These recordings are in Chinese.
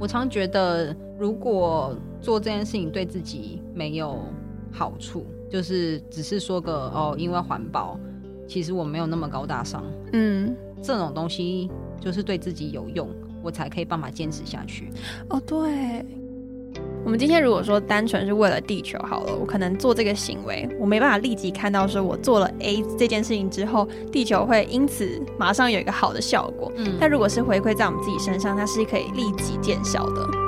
我常觉得，如果做这件事情对自己没有好处，就是只是说个哦，因为环保，其实我没有那么高大上。嗯，这种东西就是对自己有用，我才可以办法坚持下去。哦，对。我们今天如果说单纯是为了地球好了，我可能做这个行为，我没办法立即看到说我做了 A 这件事情之后，地球会因此马上有一个好的效果。嗯，但如果是回馈在我们自己身上，它是可以立即见效的。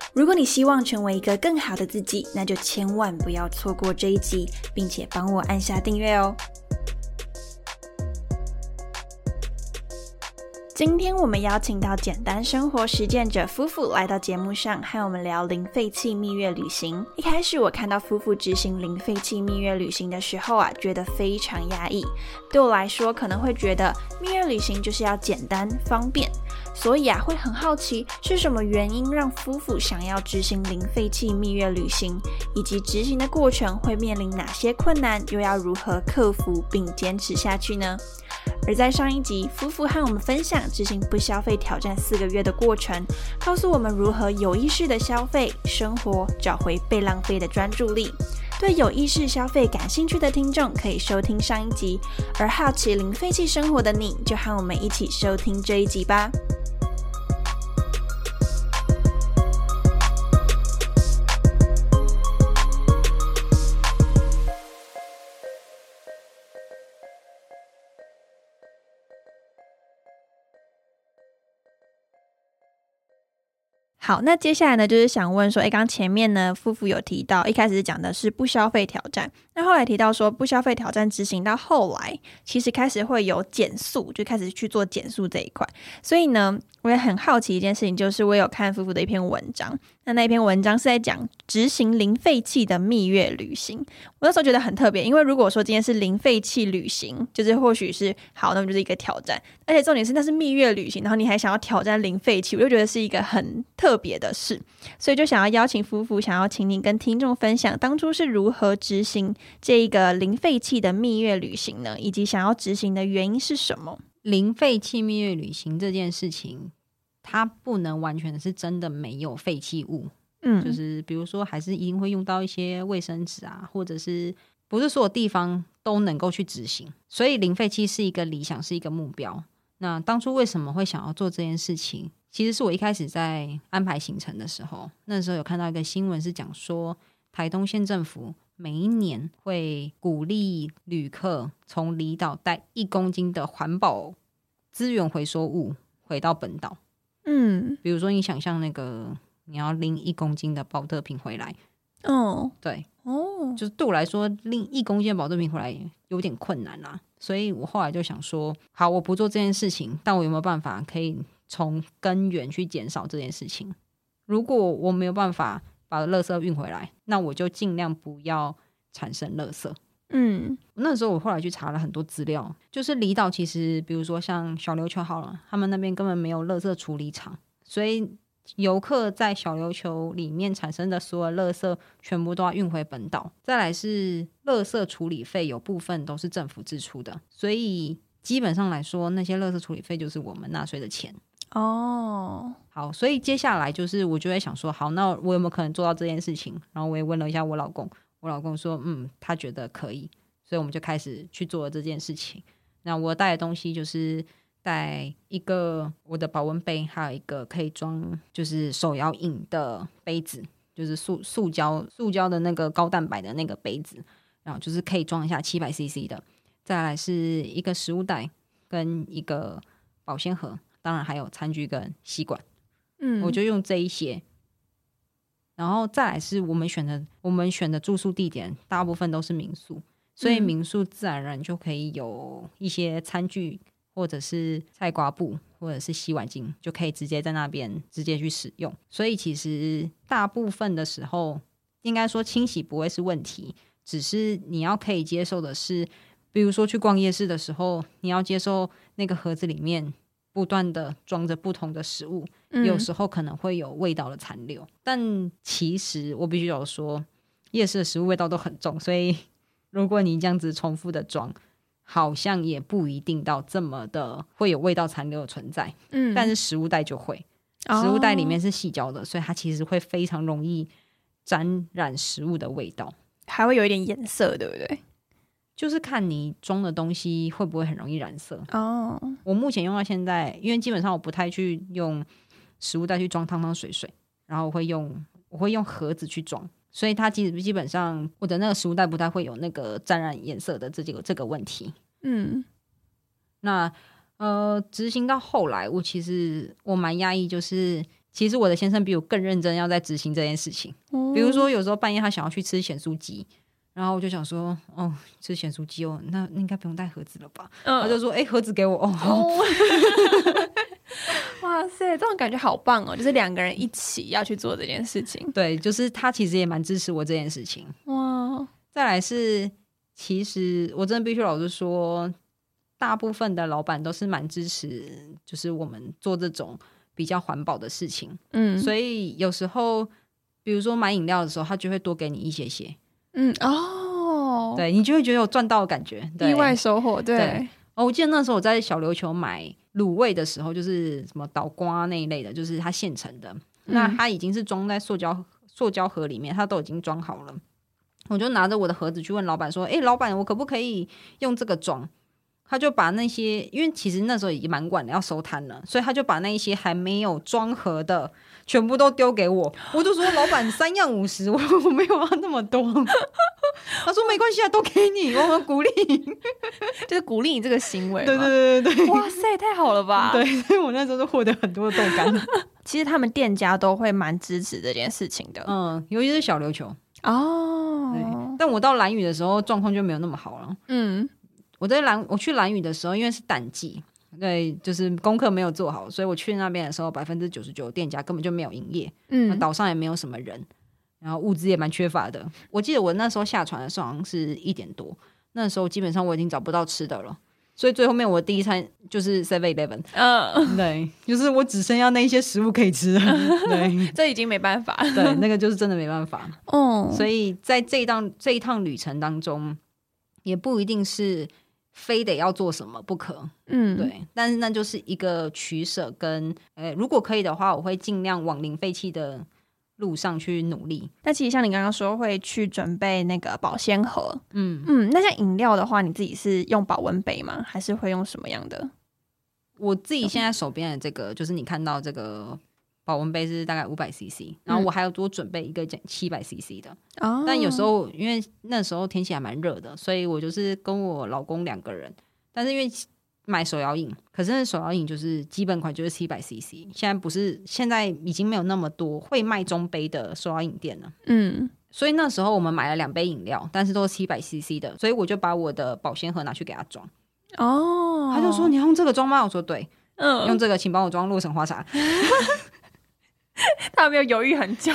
如果你希望成为一个更好的自己，那就千万不要错过这一集，并且帮我按下订阅哦。今天我们邀请到简单生活实践者夫妇来到节目上，和我们聊零废弃蜜月旅行。一开始我看到夫妇执行零废弃蜜月旅行的时候啊，觉得非常压抑。对我来说，可能会觉得蜜月旅行就是要简单方便，所以啊，会很好奇是什么原因让夫妇想要执行零废弃蜜月旅行，以及执行的过程会面临哪些困难，又要如何克服并坚持下去呢？而在上一集，夫妇和我们分享执行不消费挑战四个月的过程，告诉我们如何有意识的消费生活，找回被浪费的专注力。对有意识消费感兴趣的听众，可以收听上一集；而好奇零废弃生活的你，就和我们一起收听这一集吧。好，那接下来呢，就是想问说，哎，刚前面呢，夫妇有提到，一开始讲的是不消费挑战，那后来提到说，不消费挑战执行到后来，其实开始会有减速，就开始去做减速这一块，所以呢。我也很好奇一件事情，就是我有看夫妇的一篇文章，那那篇文章是在讲执行零废弃的蜜月旅行。我那时候觉得很特别，因为如果说今天是零废弃旅行，就是或许是好，那么就是一个挑战，而且重点是那是蜜月旅行，然后你还想要挑战零废弃，我就觉得是一个很特别的事，所以就想要邀请夫妇，想要请你跟听众分享当初是如何执行这一个零废弃的蜜月旅行呢？以及想要执行的原因是什么？零废弃蜜月旅行这件事情，它不能完全是真的没有废弃物，嗯，就是比如说还是一定会用到一些卫生纸啊，或者是不是所有地方都能够去执行，所以零废弃是一个理想，是一个目标。那当初为什么会想要做这件事情？其实是我一开始在安排行程的时候，那时候有看到一个新闻是讲说，台东县政府。每一年会鼓励旅客从离岛带一公斤的环保资源回收物回到本岛。嗯，比如说你想象那个你要拎一公斤的保特瓶回来，哦，对，哦，就是对我来说拎一公斤的保特瓶回来有点困难啦。所以我后来就想说，好，我不做这件事情，但我有没有办法可以从根源去减少这件事情？如果我没有办法。把垃圾运回来，那我就尽量不要产生垃圾。嗯，那时候我后来去查了很多资料，就是离岛其实，比如说像小琉球好了，他们那边根本没有垃圾处理厂，所以游客在小琉球里面产生的所有垃圾全部都要运回本岛。再来是垃圾处理费，有部分都是政府支出的，所以基本上来说，那些垃圾处理费就是我们纳税的钱。哦，好，所以接下来就是我就会想说，好，那我有没有可能做到这件事情？然后我也问了一下我老公，我老公说，嗯，他觉得可以，所以我们就开始去做这件事情。那我带的东西就是带一个我的保温杯，还有一个可以装就是手摇饮的杯子，就是塑塑胶塑胶的那个高蛋白的那个杯子，然后就是可以装一下七百 CC 的。再来是一个食物袋跟一个保鲜盒。当然还有餐具跟吸管，嗯，我就用这一些，然后再来是我们选的，我们选的住宿地点大部分都是民宿，所以民宿自然而然就可以有一些餐具或者是菜瓜布或者是洗碗巾，就可以直接在那边直接去使用。所以其实大部分的时候，应该说清洗不会是问题，只是你要可以接受的是。比如说去逛夜市的时候，你要接受那个盒子里面不断的装着不同的食物，有时候可能会有味道的残留。但其实我必须有说，夜市的食物味道都很重，所以 如果你这样子重复的装，好像也不一定到这么的会有味道残留的存在。嗯，但是食物袋就会，食物袋里面是细胶的，所以它其实会非常容易沾染食物的味道，还会有一点颜色，对不对？就是看你装的东西会不会很容易染色哦。我目前用到现在，因为基本上我不太去用食物袋去装汤汤水水，然后我会用我会用盒子去装，所以它基基本上我的那个食物袋不太会有那个沾染颜色的这几个这个问题。嗯，那呃，执行到后来，我其实我蛮压抑，就是其实我的先生比我更认真，要在执行这件事情。比如说有时候半夜他想要去吃咸酥鸡。然后我就想说，哦，吃咸酥鸡哦，那应该不用带盒子了吧？他就说，哎，盒子给我哦。哇塞，这种感觉好棒哦！就是两个人一起要去做这件事情。对，就是他其实也蛮支持我这件事情。哇，再来是，其实我真的必须老实说，大部分的老板都是蛮支持，就是我们做这种比较环保的事情。嗯，所以有时候，比如说买饮料的时候，他就会多给你一些些。嗯哦，对你就会觉得有赚到的感觉，意外收获。对哦，我记得那时候我在小琉球买卤味的时候，就是什么倒瓜那一类的，就是它现成的。那它已经是装在塑胶塑胶盒里面，它都已经装好了。我就拿着我的盒子去问老板说：“哎，老板，我可不可以用这个装？”他就把那些，因为其实那时候已经蛮晚了，要收摊了，所以他就把那一些还没有装盒的。全部都丢给我，我就说老板三样五十，我 我没有要那么多。他说没关系啊，都给你，我们鼓励，就是鼓励你这个行为。对对对对对，哇塞，太好了吧？对，所以我那时候就获得很多的豆干。其实他们店家都会蛮支持这件事情的，嗯，尤其是小琉球哦。但我到蓝屿的时候状况就没有那么好了。嗯，我在蓝我去蓝屿的时候，因为是淡季。对，就是功课没有做好，所以我去那边的时候，百分之九十九店家根本就没有营业，嗯，岛上也没有什么人，然后物资也蛮缺乏的。我记得我那时候下船的时候好像是一点多，那时候基本上我已经找不到吃的了，所以最后面我第一餐就是 Seven Eleven，嗯，对，就是我只剩下那一些食物可以吃，对，这已经没办法，对，那个就是真的没办法，哦，所以在这一趟这一趟旅程当中，也不一定是。非得要做什么不可，嗯，对，但是那就是一个取舍，跟呃，如果可以的话，我会尽量往零废弃的路上去努力。那其实像你刚刚说会去准备那个保鲜盒，嗯嗯，那像饮料的话，你自己是用保温杯吗？还是会用什么样的？我自己现在手边的这个，就是你看到这个。保温杯是大概五百 CC，然后我还要多准备一个七百 CC 的。哦。但有时候因为那时候天气还蛮热的，所以我就是跟我老公两个人。但是因为买手摇饮，可是手摇饮就是基本款就是七百 CC。现在不是，现在已经没有那么多会卖中杯的手摇饮店了。嗯。所以那时候我们买了两杯饮料，但是都是七百 CC 的，所以我就把我的保鲜盒拿去给他装。哦。他就说：“你用这个装吗？”我说：“对。”嗯。用这个，请帮我装洛神花茶。他没有犹豫很久，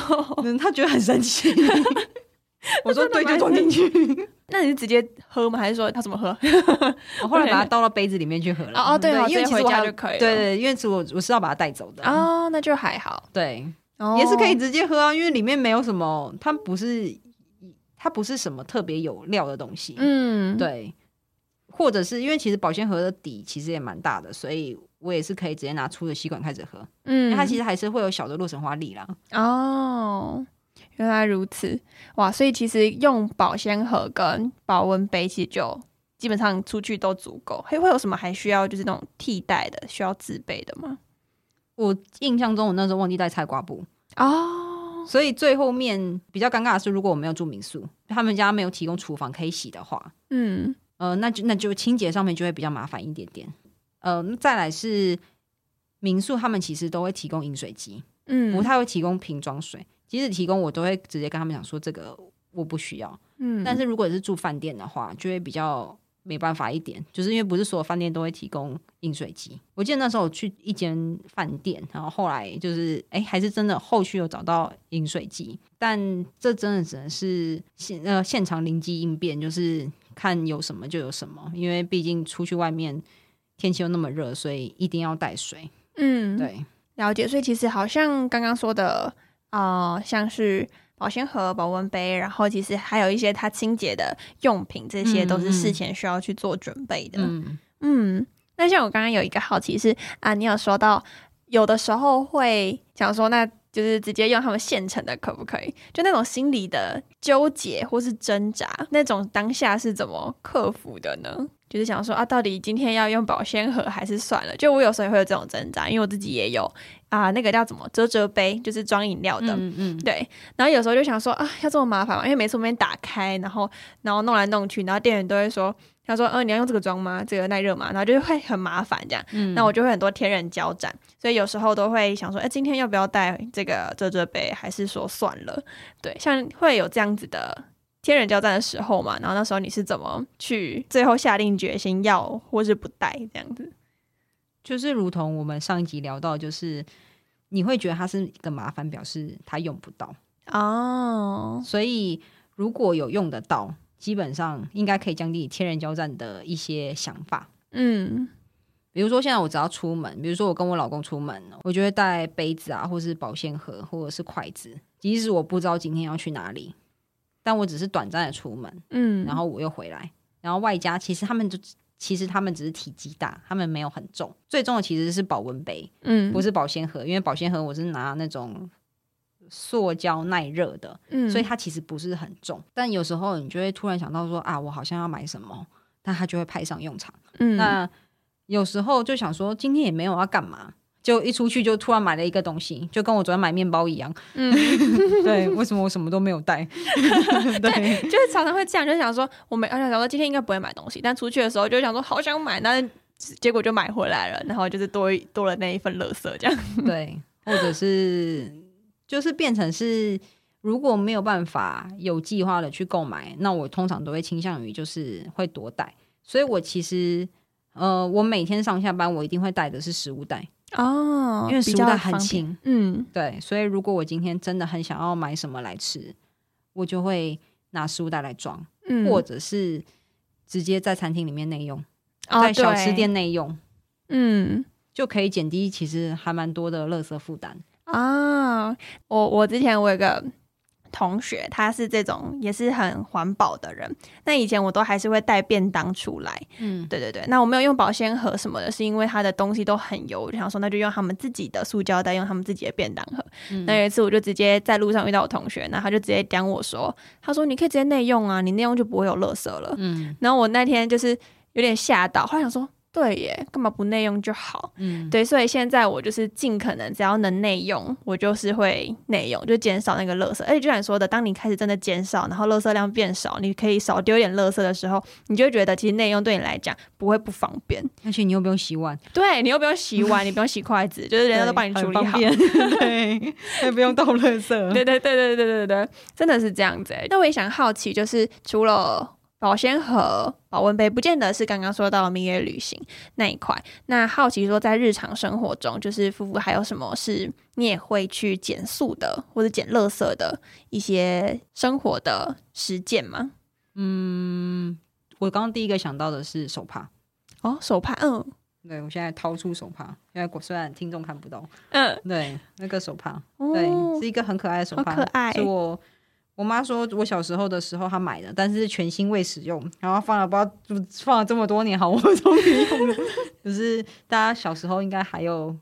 他觉得很神奇。我说对，就装进去。那你是直接喝吗？还是说他怎么喝？我后来把它倒到杯子里面去喝了。哦，对，因为回家就可以。对对，因为我我是要把它带走的。哦，那就还好。对，也是可以直接喝啊，因为里面没有什么，它不是它不是什么特别有料的东西。嗯，对。或者是因为其实保鲜盒的底其实也蛮大的，所以。我也是可以直接拿粗的吸管开始喝，嗯，它其实还是会有小的洛神花粒啦。哦，原来如此，哇！所以其实用保鲜盒跟保温杯，其实就基本上出去都足够。还会有什么还需要就是那种替代的需要自备的吗？我印象中我那时候忘记带菜瓜布哦，所以最后面比较尴尬的是，如果我没有住民宿，他们家没有提供厨房可以洗的话，嗯呃，那就那就清洁上面就会比较麻烦一点点。呃，再来是民宿，他们其实都会提供饮水机，嗯，不太会提供瓶装水，即使提供，我都会直接跟他们讲说这个我不需要。嗯，但是如果是住饭店的话，就会比较没办法一点，就是因为不是所有饭店都会提供饮水机。我记得那时候我去一间饭店，然后后来就是哎，还是真的后续有找到饮水机，但这真的只能是现呃现场灵机应变，就是看有什么就有什么，因为毕竟出去外面天气又那么热，所以一定要带水。嗯，对，了解。所以其实好像刚刚说的呃，像是。保鲜盒、保温杯，然后其实还有一些它清洁的用品，这些都是事前需要去做准备的。嗯，那像我刚刚有一个好奇是啊，你有说到有的时候会想说，那就是直接用他们现成的可不可以？就那种心理的纠结或是挣扎，那种当下是怎么克服的呢？就是想说啊，到底今天要用保鲜盒还是算了？就我有时候也会有这种挣扎，因为我自己也有啊，那个叫什么折折杯，就是装饮料的，嗯嗯，对。然后有时候就想说啊，要这么麻烦吗？因为每次我们打开，然后然后弄来弄去，然后店员都会说，他说，嗯，你要用这个装吗？这个耐热吗？然后就会很麻烦这样。嗯，那我就会很多天人交战，所以有时候都会想说，哎，今天要不要带这个折折杯？还是说算了？对，像会有这样子的。天人交战的时候嘛，然后那时候你是怎么去最后下定决心要或是不带这样子？就是如同我们上一集聊到，就是你会觉得它是一个麻烦，表示它用不到哦。所以如果有用得到，基本上应该可以降低天人交战的一些想法。嗯，比如说现在我只要出门，比如说我跟我老公出门，我就会带杯子啊，或是保鲜盒，或者是筷子，即使我不知道今天要去哪里。但我只是短暂的出门，嗯，然后我又回来，然后外加其实他们就其实他们只是体积大，他们没有很重，最重的其实是保温杯，嗯，不是保鲜盒，因为保鲜盒我是拿那种塑胶耐热的，嗯，所以它其实不是很重。但有时候你就会突然想到说啊，我好像要买什么，那它就会派上用场。嗯，那有时候就想说今天也没有要干嘛。就一出去就突然买了一个东西，就跟我昨天买面包一样。嗯，对，为什么我什么都没有带？对，就是常常会这样，就想说，我没，而且想说今天应该不会买东西，但出去的时候就想说好想买，那 结果就买回来了，然后就是多多了那一份乐色这样。对，或者是就是变成是如果没有办法有计划的去购买，那我通常都会倾向于就是会多带。所以我其实呃，我每天上下班我一定会带的是食物袋。哦，因为食物袋很轻，嗯，对，所以如果我今天真的很想要买什么来吃，我就会拿食物袋来装，或者是直接在餐厅里面内用，在小吃店内用，嗯，就可以减低其实还蛮多的垃圾负担啊。我我之前我有个。同学，他是这种也是很环保的人。那以前我都还是会带便当出来，嗯，对对对。那我没有用保鲜盒什么的，是因为他的东西都很油，我就想说那就用他们自己的塑胶袋，用他们自己的便当盒。那有一次我就直接在路上遇到我同学，那他就直接讲我说，他说你可以直接内用啊，你内用就不会有垃圾了。嗯，然后我那天就是有点吓到，后来想说。对耶，干嘛不内用就好？嗯，对，所以现在我就是尽可能只要能内用，我就是会内用，就减少那个垃圾。而且就像你说的，当你开始真的减少，然后垃圾量变少，你可以少丢点垃圾的时候，你就觉得其实内用对你来讲不会不方便。而且你又不用洗碗，对你又不用洗碗，你不用洗筷子，就是人家都帮你处理好，对，也不用倒垃圾。对对对对对对对，真的是这样子。那我也想好奇，就是除了。保鲜盒、保温杯，不见得是刚刚说到蜜月旅行那一块。那好奇说，在日常生活中，就是夫妇还有什么是你也会去减速的，或者减垃圾的一些生活的实践吗？嗯，我刚刚第一个想到的是手帕。哦，手帕，嗯，对我现在掏出手帕，因为虽然听众看不到，嗯，对，那个手帕，对，是一个很可爱的手帕，可爱，是我。我妈说，我小时候的时候她买的，但是全新未使用，然后放了不知道放了这么多年，好，我终于用了。就是大家小时候应该还有，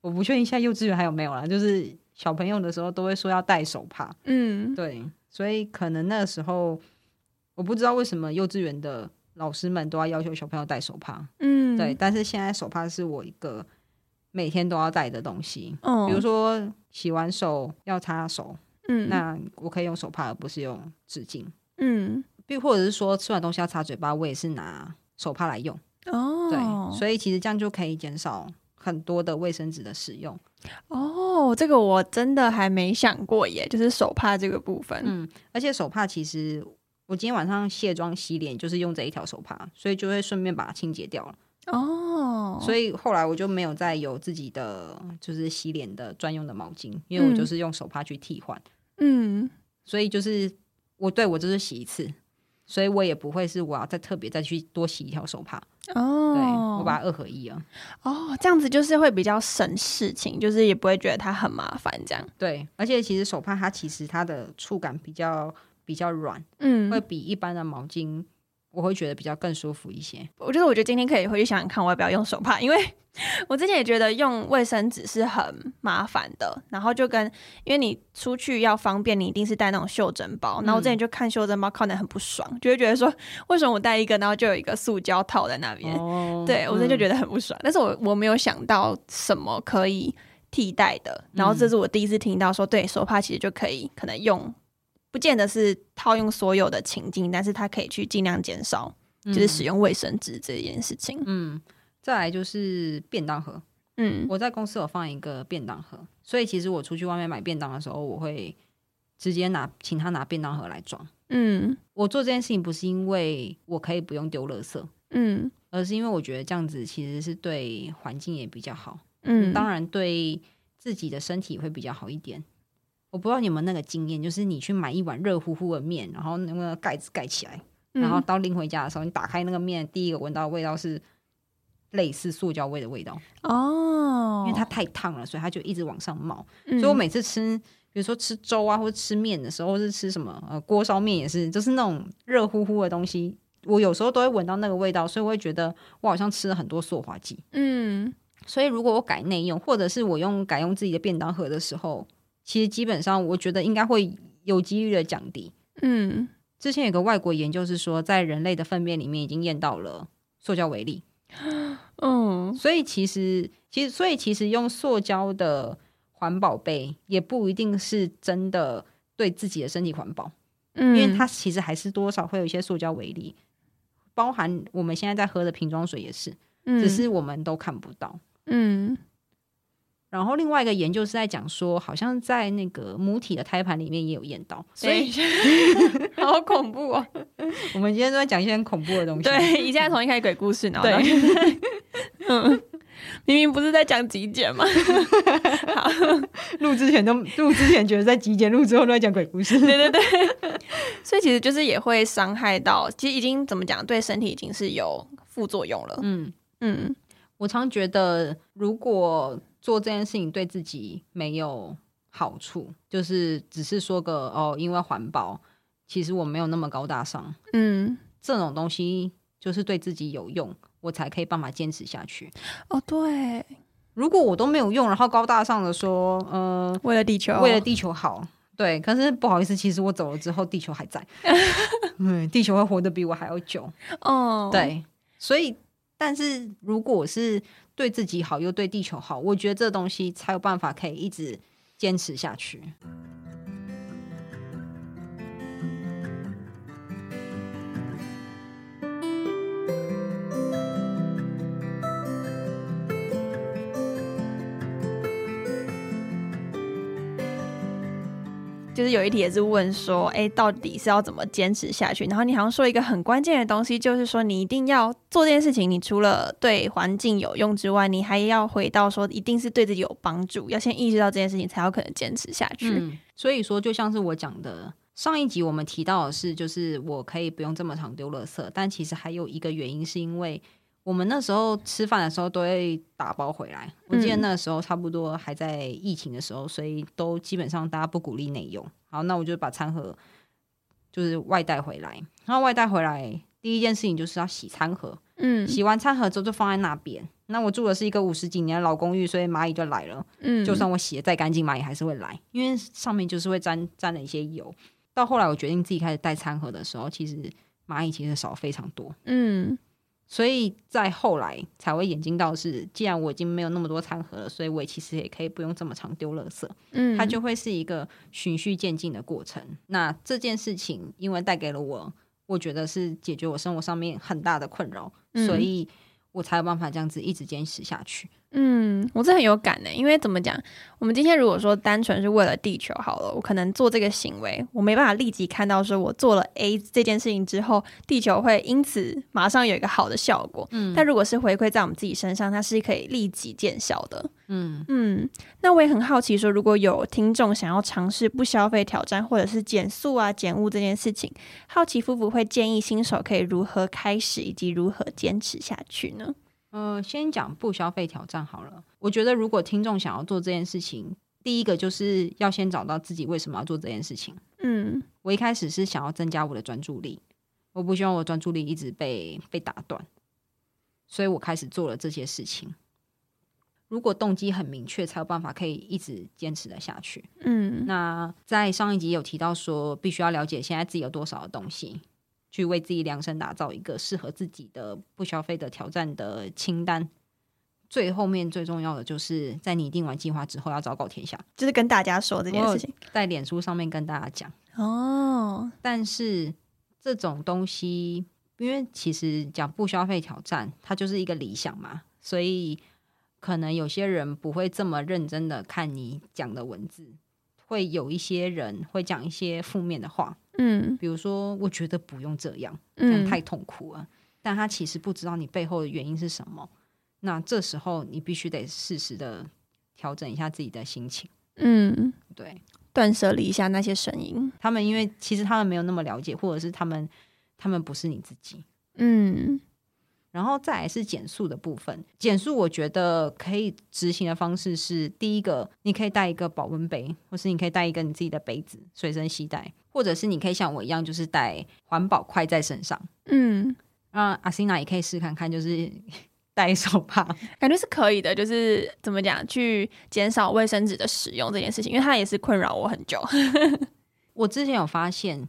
我不确定现在幼稚园还有没有啦。就是小朋友的时候都会说要戴手帕，嗯，对，所以可能那个时候我不知道为什么幼稚园的老师们都要要求小朋友戴手帕，嗯，对，但是现在手帕是我一个每天都要带的东西，比如说洗完手要擦手。嗯，那我可以用手帕，而不是用纸巾。嗯，并或者是说吃完东西要擦嘴巴，我也是拿手帕来用。哦，对，所以其实这样就可以减少很多的卫生纸的使用。哦，这个我真的还没想过耶，就是手帕这个部分。嗯，而且手帕其实我今天晚上卸妆洗脸就是用这一条手帕，所以就会顺便把它清洁掉了。哦，所以后来我就没有再有自己的就是洗脸的专用的毛巾，因为我就是用手帕去替换。嗯，所以就是我对我就是洗一次。所以我也不会是我要再特别再去多洗一条手帕哦，对我把它二合一啊。哦，这样子就是会比较省事情，就是也不会觉得它很麻烦这样。对，而且其实手帕它其实它的触感比较比较软，嗯，会比一般的毛巾。我会觉得比较更舒服一些。我觉得，我觉得今天可以回去想想看，我要不要用手帕，因为 我之前也觉得用卫生纸是很麻烦的。然后就跟，因为你出去要方便，你一定是带那种袖珍包。然后我之前就看袖珍包，看的很不爽，就会觉得说，为什么我带一个，然后就有一个塑胶套在那边？对我之前就觉得很不爽。但是我我没有想到什么可以替代的。然后这是我第一次听到说，对手帕其实就可以可能用。不见得是套用所有的情境，但是它可以去尽量减少，就是使用卫生纸这件事情。嗯，再来就是便当盒。嗯，我在公司有放一个便当盒，所以其实我出去外面买便当的时候，我会直接拿请他拿便当盒来装。嗯，我做这件事情不是因为我可以不用丢垃圾，嗯，而是因为我觉得这样子其实是对环境也比较好。嗯，当然对自己的身体会比较好一点。我不知道你们那个经验，就是你去买一碗热乎乎的面，然后那个盖子盖起来，然后到拎回家的时候，你打开那个面，第一个闻到的味道是类似塑胶味的味道哦，因为它太烫了，所以它就一直往上冒。所以我每次吃，比如说吃粥啊，或者吃面的时候，或是吃什么呃锅烧面也是，就是那种热乎乎的东西，我有时候都会闻到那个味道，所以我会觉得我好像吃了很多塑化剂。嗯，所以如果我改内用，或者是我用改用自己的便当盒的时候。其实基本上，我觉得应该会有几率的降低。嗯，之前有个外国研究是说，在人类的粪便里面已经验到了塑胶微粒。嗯，所以其实，其实，所以其实用塑胶的环保杯也不一定是真的对自己的身体环保。嗯，因为它其实还是多少会有一些塑胶微粒，包含我们现在在喝的瓶装水也是，只是我们都看不到。嗯。然后另外一个研究是在讲说，好像在那个母体的胎盘里面也有验到，所以 好恐怖哦！我们今天都在讲一些很恐怖的东西。对，你现在从一开始鬼故事，然后 嗯，明明不是在讲极简嘛？好，录之前都录之前觉得在极简，录之后都在讲鬼故事。对对对，所以其实就是也会伤害到，其实已经怎么讲，对身体已经是有副作用了。嗯嗯，我常觉得如果。做这件事情对自己没有好处，就是只是说个哦，因为环保，其实我没有那么高大上。嗯，这种东西就是对自己有用，我才可以办法坚持下去。哦，对，如果我都没有用，然后高大上的说，呃，为了地球，为了地球好，对，可是不好意思，其实我走了之后，地球还在，嗯，地球会活得比我还要久。哦，对，所以，但是如果是。对自己好又对地球好，我觉得这东西才有办法可以一直坚持下去。就是有一题也是问说，哎，到底是要怎么坚持下去？然后你好像说一个很关键的东西，就是说你一定要做这件事情，你除了对环境有用之外，你还要回到说，一定是对自己有帮助，要先意识到这件事情，才有可能坚持下去。所以说，就像是我讲的，上一集我们提到的是，就是我可以不用这么常丢垃圾，但其实还有一个原因，是因为。我们那时候吃饭的时候都会打包回来。我记得那时候差不多还在疫情的时候，所以都基本上大家不鼓励内用。好，那我就把餐盒就是外带回来。然后外带回来第一件事情就是要洗餐盒。嗯，洗完餐盒之后就放在那边。那我住的是一个五十几年的老公寓，所以蚂蚁就来了。嗯，就算我洗的再干净，蚂蚁还是会来，因为上面就是会沾沾了一些油。到后来我决定自己开始带餐盒的时候，其实蚂蚁其实少非常多。嗯。所以在后来才会眼睛到是，既然我已经没有那么多餐盒了，所以我其实也可以不用这么常丢垃圾。嗯，它就会是一个循序渐进的过程。那这件事情因为带给了我，我觉得是解决我生活上面很大的困扰，所以我才有办法这样子一直坚持下去。嗯，我这很有感的，因为怎么讲？我们今天如果说单纯是为了地球好了，我可能做这个行为，我没办法立即看到说我做了 A 这件事情之后，地球会因此马上有一个好的效果。嗯，但如果是回馈在我们自己身上，它是可以立即见效的。嗯嗯，那我也很好奇，说如果有听众想要尝试不消费挑战，或者是减速啊、减物这件事情，好奇夫妇会建议新手可以如何开始，以及如何坚持下去呢？呃，先讲不消费挑战好了。我觉得如果听众想要做这件事情，第一个就是要先找到自己为什么要做这件事情。嗯，我一开始是想要增加我的专注力，我不希望我专注力一直被被打断，所以我开始做了这些事情。如果动机很明确，才有办法可以一直坚持的下去。嗯，那在上一集有提到说，必须要了解现在自己有多少的东西。去为自己量身打造一个适合自己的不消费的挑战的清单。最后面最重要的就是在拟定完计划之后，要昭告天下，就是跟大家说这件事情，在脸书上面跟大家讲哦。但是这种东西，因为其实讲不消费挑战，它就是一个理想嘛，所以可能有些人不会这么认真的看你讲的文字。会有一些人会讲一些负面的话，嗯，比如说我觉得不用这样，这样太痛苦了。但他其实不知道你背后的原因是什么。那这时候你必须得适时的调整一下自己的心情，嗯，对，断舍离一下那些声音。他们因为其实他们没有那么了解，或者是他们他们不是你自己，嗯。然后再来是减速的部分，减速我觉得可以执行的方式是：第一个，你可以带一个保温杯，或是你可以带一个你自己的杯子随身携带，或者是你可以像我一样，就是带环保筷在身上。嗯，那阿欣娜也可以试看看，就是 带手帕，感觉是可以的。就是怎么讲，去减少卫生纸的使用这件事情，因为它也是困扰我很久。我之前有发现。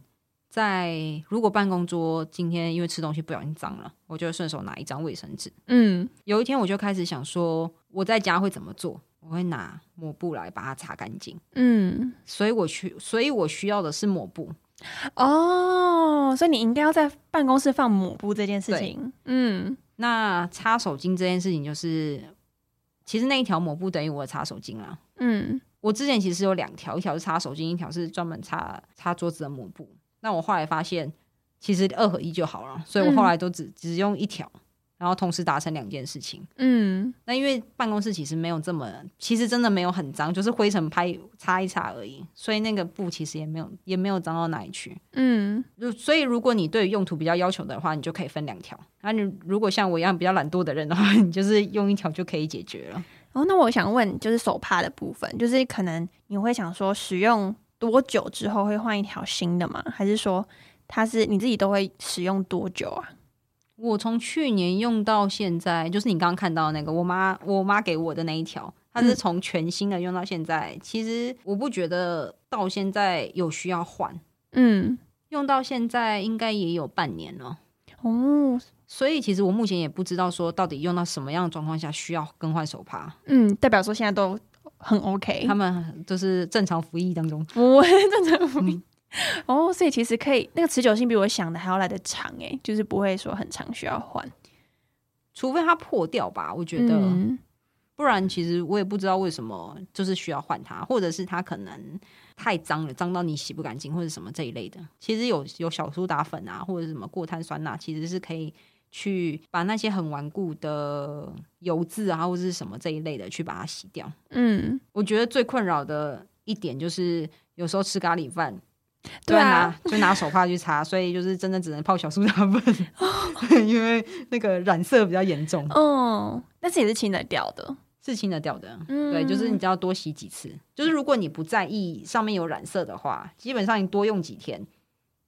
在如果办公桌今天因为吃东西不小心脏了，我就顺手拿一张卫生纸。嗯，有一天我就开始想说，我在家会怎么做？我会拿抹布来把它擦干净。嗯，所以我去，所以我需要的是抹布。哦，所以你应该要在办公室放抹布这件事情。嗯，那擦手巾这件事情就是，其实那一条抹布等于我的擦手巾了。嗯，我之前其实有两条，一条是擦手巾，一条是专门擦擦桌子的抹布。那我后来发现，其实二合一就好了，所以我后来都只只用一条，然后同时达成两件事情。嗯，那因为办公室其实没有这么，其实真的没有很脏，就是灰尘拍擦一擦而已，所以那个布其实也没有也没有脏到哪里去。嗯，所以如果你对用途比较要求的话，你就可以分两条。那你如果像我一样比较懒惰的人的话，你就是用一条就可以解决了。哦，那我想问，就是手帕的部分，就是可能你会想说使用。多久之后会换一条新的吗？还是说它是你自己都会使用多久啊？我从去年用到现在，就是你刚刚看到那个我妈我妈给我的那一条，它是从全新的用到现在。其实我不觉得到现在有需要换，嗯，用到现在应该也有半年了哦。所以其实我目前也不知道说到底用到什么样的状况下需要更换手帕。嗯，代表说现在都。很 OK，他们就是正常服役当中，不会正常服役。哦，所以其实可以，那个持久性比我想的还要来的长哎，就是不会说很长需要换，除非它破掉吧，我觉得，不然其实我也不知道为什么就是需要换它，或者是它可能太脏了，脏到你洗不干净或者什么这一类的。其实有有小苏打粉啊，或者什么过碳酸钠，其实是可以。去把那些很顽固的油渍啊，或者是什么这一类的，去把它洗掉。嗯，我觉得最困扰的一点就是，有时候吃咖喱饭，对啊，就拿手帕去擦，所以就是真的只能泡小苏打粉，因为那个染色比较严重。哦，但是也是清得掉的，是清得掉的。对，就是你只要多洗几次，就是如果你不在意上面有染色的话，基本上你多用几天。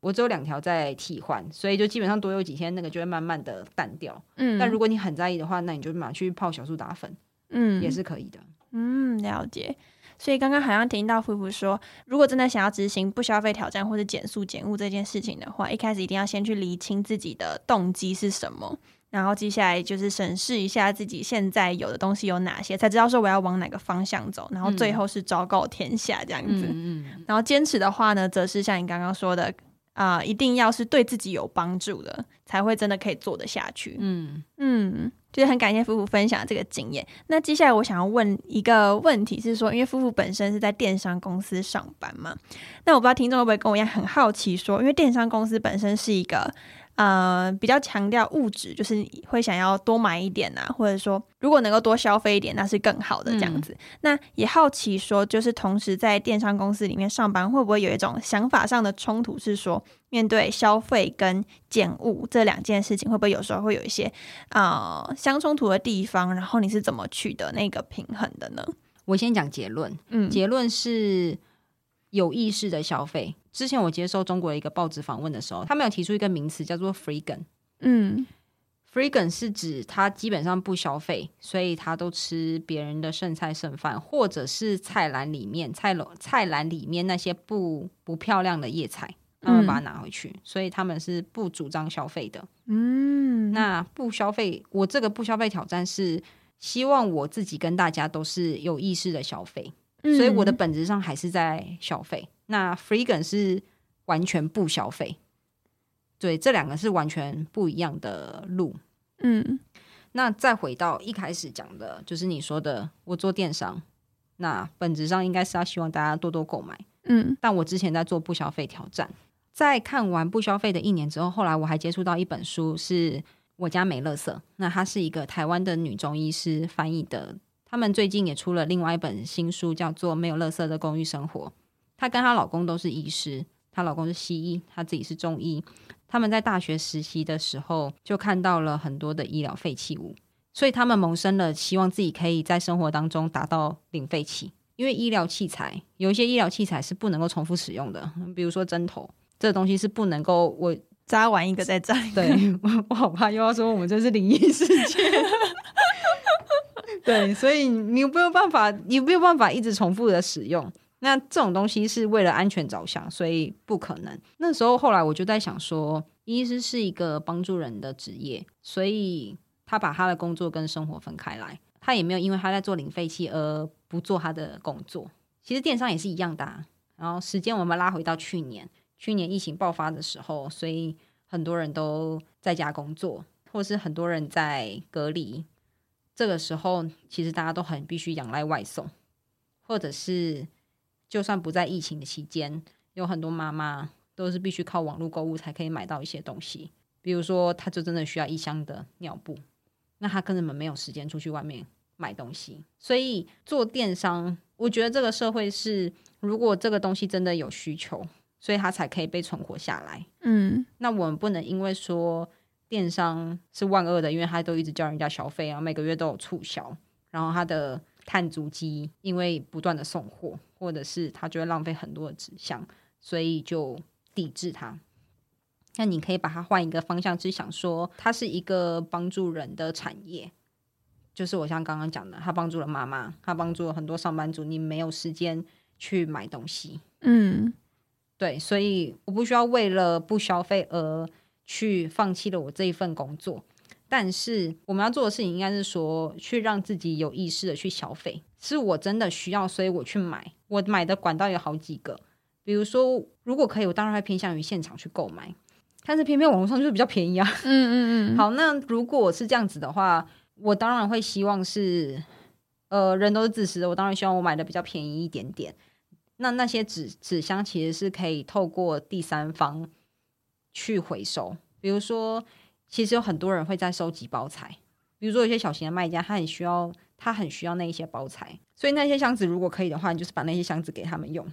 我只有两条在替换，所以就基本上多有几天，那个就会慢慢的淡掉。嗯，但如果你很在意的话，那你就马上去泡小苏打粉，嗯，也是可以的。嗯，了解。所以刚刚好像听到夫妇说，如果真的想要执行不消费挑战或者减速减物这件事情的话，一开始一定要先去厘清自己的动机是什么，然后接下来就是审视一下自己现在有的东西有哪些，才知道说我要往哪个方向走，然后最后是昭告天下这样子。嗯嗯。然后坚持的话呢，则是像你刚刚说的。啊，一定要是对自己有帮助的，才会真的可以做得下去。嗯嗯，就是很感谢夫妇分享这个经验。那接下来我想要问一个问题是说，因为夫妇本身是在电商公司上班嘛，那我不知道听众会不会跟我一样很好奇，说因为电商公司本身是一个。呃，比较强调物质，就是会想要多买一点呐，或者说如果能够多消费一点，那是更好的这样子。那也好奇说，就是同时在电商公司里面上班，会不会有一种想法上的冲突？是说面对消费跟减物这两件事情，会不会有时候会有一些呃相冲突的地方？然后你是怎么取得那个平衡的呢？我先讲结论，嗯，结论是有意识的消费。之前我接受中国的一个报纸访问的时候，他们有提出一个名词叫做 “freegan”。嗯，“freegan” 是指他基本上不消费，所以他都吃别人的剩菜剩饭，或者是菜篮里面菜篓菜篮里面那些不不漂亮的叶菜，他们把它拿回去，所以他们是不主张消费的。嗯，那不消费，我这个不消费挑战是希望我自己跟大家都是有意识的消费，所以我的本质上还是在消费。那 freegan 是完全不消费，对，这两个是完全不一样的路。嗯，那再回到一开始讲的，就是你说的，我做电商，那本质上应该是要希望大家多多购买。嗯，但我之前在做不消费挑战，在看完不消费的一年之后，后来我还接触到一本书，是我家美乐色，那它是一个台湾的女中医师翻译的，他们最近也出了另外一本新书，叫做《没有垃圾的公寓生活》。她跟她老公都是医师，她老公是西医，她自己是中医。他们在大学实习的时候就看到了很多的医疗废弃物，所以他们萌生了希望自己可以在生活当中达到零废弃。因为医疗器材有一些医疗器材是不能够重复使用的，比如说针头，这个东西是不能够我扎完一个再扎。对，我好怕又要说我们这是灵异事件。对，所以你没有办法，你没有办法一直重复的使用。那这种东西是为了安全着想，所以不可能。那时候后来我就在想说，医师是一个帮助人的职业，所以他把他的工作跟生活分开来，他也没有因为他在做零废弃而不做他的工作。其实电商也是一样的。然后时间我们拉回到去年，去年疫情爆发的时候，所以很多人都在家工作，或是很多人在隔离。这个时候，其实大家都很必须仰赖外送，或者是。就算不在疫情的期间，有很多妈妈都是必须靠网络购物才可以买到一些东西。比如说，她就真的需要一箱的尿布，那她根本没有时间出去外面买东西。所以做电商，我觉得这个社会是，如果这个东西真的有需求，所以它才可以被存活下来。嗯，那我们不能因为说电商是万恶的，因为他都一直叫人家消费啊，每个月都有促销，然后他的。碳足迹，因为不断的送货，或者是他就会浪费很多的纸箱，所以就抵制它。那你可以把它换一个方向去想，说它是一个帮助人的产业，就是我像刚刚讲的，他帮助了妈妈，他帮助了很多上班族，你没有时间去买东西，嗯，对，所以我不需要为了不消费而去放弃了我这一份工作。但是我们要做的事情应该是说，去让自己有意识的去消费，是我真的需要，所以我去买。我买的管道有好几个，比如说，如果可以，我当然会偏向于现场去购买。但是偏偏网络上就是比较便宜啊。嗯嗯嗯。好，那如果是这样子的话，我当然会希望是，呃，人都是自私的，我当然希望我买的比较便宜一点点。那那些纸纸箱其实是可以透过第三方去回收，比如说。其实有很多人会在收集包材，比如说有些小型的卖家，他很需要，他很需要那一些包材，所以那些箱子如果可以的话，你就是把那些箱子给他们用。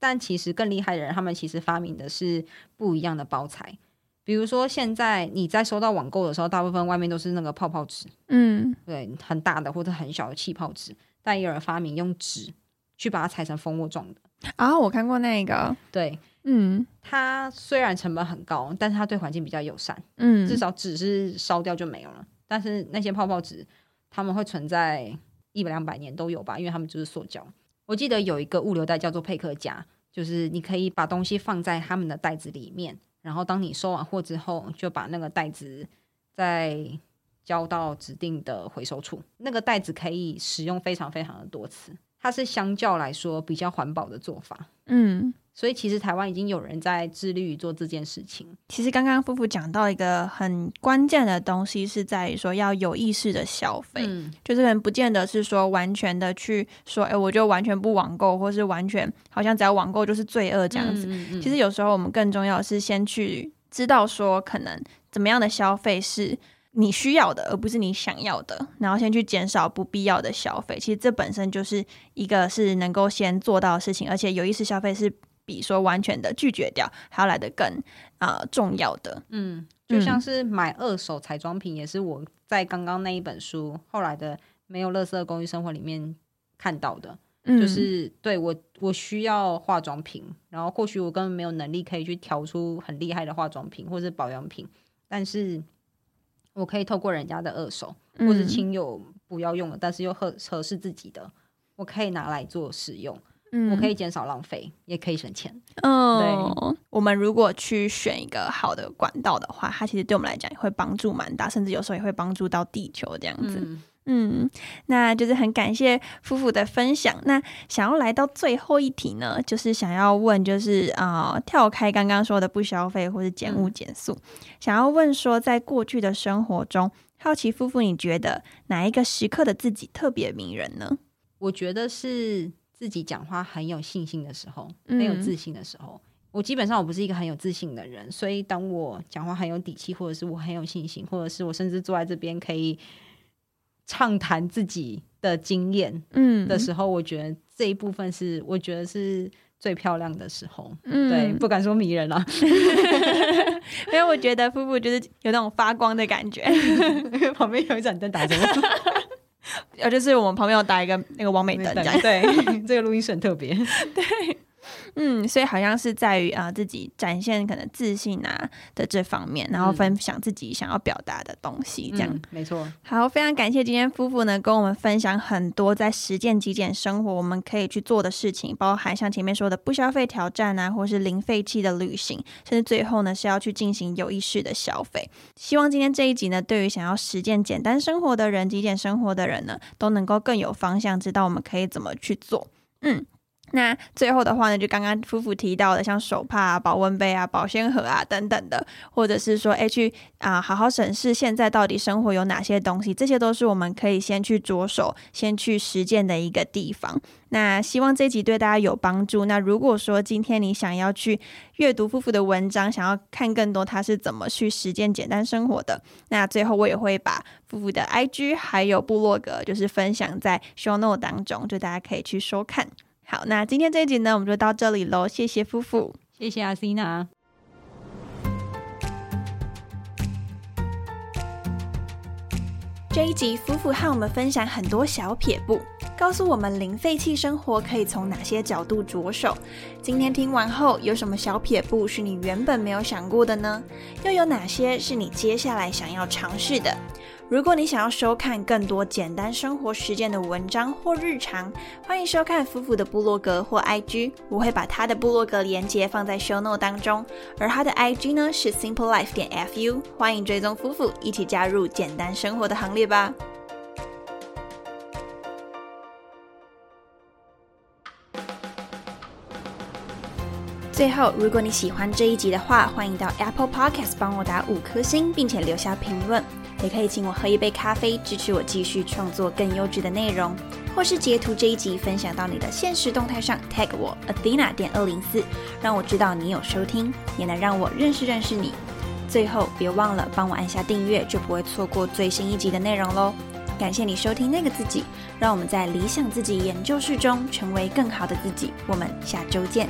但其实更厉害的人，他们其实发明的是不一样的包材，比如说现在你在收到网购的时候，大部分外面都是那个泡泡纸，嗯，对，很大的或者很小的气泡纸，但也有人发明用纸去把它裁成蜂窝状的啊，我看过那个，对。嗯，它虽然成本很高，但是它对环境比较友善。嗯，至少纸是烧掉就没有了。但是那些泡泡纸，他们会存在一百两百年都有吧？因为他们就是塑胶。我记得有一个物流袋叫做佩克夹，就是你可以把东西放在他们的袋子里面，然后当你收完货之后，就把那个袋子再交到指定的回收处。那个袋子可以使用非常非常的多次。它是相较来说比较环保的做法。嗯。所以其实台湾已经有人在致力于做这件事情。其实刚刚夫妇讲到一个很关键的东西，是在于说要有意识的消费，就是人不见得是说完全的去说，哎，我就完全不网购，或是完全好像只要网购就是罪恶这样子。其实有时候我们更重要的是先去知道说，可能怎么样的消费是你需要的，而不是你想要的，然后先去减少不必要的消费。其实这本身就是一个是能够先做到的事情，而且有意识消费是。比说完全的拒绝掉，还要来的更啊重要的，嗯，就像是买二手彩妆品，也是我在刚刚那一本书后来的没有乐色公寓生活里面看到的，就是对我我需要化妆品，然后或许我根本没有能力可以去调出很厉害的化妆品或者保养品，但是我可以透过人家的二手或者亲友不要用了，但是又合合适自己的，我可以拿来做使用。我可以减少浪费，也可以省钱。嗯，对。我们如果去选一个好的管道的话，它其实对我们来讲也会帮助蛮大，甚至有时候也会帮助到地球这样子。嗯，那就是很感谢夫妇的分享。那想要来到最后一题呢，就是想要问，就是啊，跳开刚刚说的不消费或者减物减速，想要问说，在过去的生活中，好奇夫妇，你觉得哪一个时刻的自己特别迷人呢？我觉得是。自己讲话很有信心的时候，很有自信的时候，我基本上我不是一个很有自信的人，所以当我讲话很有底气，或者是我很有信心，或者是我甚至坐在这边可以畅谈自己的经验，嗯。的时候，我觉得这一部分是我觉得是最漂亮的时候，嗯，对，不敢说迷人了，因为我觉得夫妇就是有那种发光的感觉，旁边有一盏灯打着我。呃，就是我们旁边有打一个那个王美灯，这样。对，这个录音室很特别，对。嗯，所以好像是在于啊，自己展现可能自信啊的这方面，然后分享自己想要表达的东西，这样没错。好，非常感谢今天夫妇呢跟我们分享很多在实践极简生活我们可以去做的事情，包含像前面说的不消费挑战啊，或是零废弃的旅行，甚至最后呢是要去进行有意识的消费。希望今天这一集呢，对于想要实践简单生活的人、极简生活的人呢，都能够更有方向，知道我们可以怎么去做。嗯。那最后的话呢，就刚刚夫妇提到的，像手帕啊、保温杯啊、保鲜盒啊等等的，或者是说，哎，去啊好好审视现在到底生活有哪些东西，这些都是我们可以先去着手、先去实践的一个地方。那希望这集对大家有帮助。那如果说今天你想要去阅读夫妇的文章，想要看更多他是怎么去实践简单生活的，那最后我也会把夫妇的 IG 还有部落格，就是分享在 Show Note 当中，就大家可以去收看。好，那今天这一集呢，我们就到这里喽。谢谢夫妇，谢谢阿西娜。这一集夫妇和我们分享很多小撇步，告诉我们零废弃生活可以从哪些角度着手。今天听完后，有什么小撇步是你原本没有想过的呢？又有哪些是你接下来想要尝试的？如果你想要收看更多简单生活实践的文章或日常，欢迎收看夫妇的部落格或 IG，我会把他的部落格连接放在 show note 当中，而他的 IG 呢是 simple life 点 fu，欢迎追踪夫妇一起加入简单生活的行列吧。最后，如果你喜欢这一集的话，欢迎到 Apple Podcast 帮我打五颗星，并且留下评论。也可以请我喝一杯咖啡，支持我继续创作更优质的内容，或是截图这一集分享到你的现实动态上，tag 我 Athena 点二零四，让我知道你有收听，也能让我认识认识你。最后，别忘了帮我按下订阅，就不会错过最新一集的内容喽。感谢你收听那个自己，让我们在理想自己研究室中成为更好的自己。我们下周见。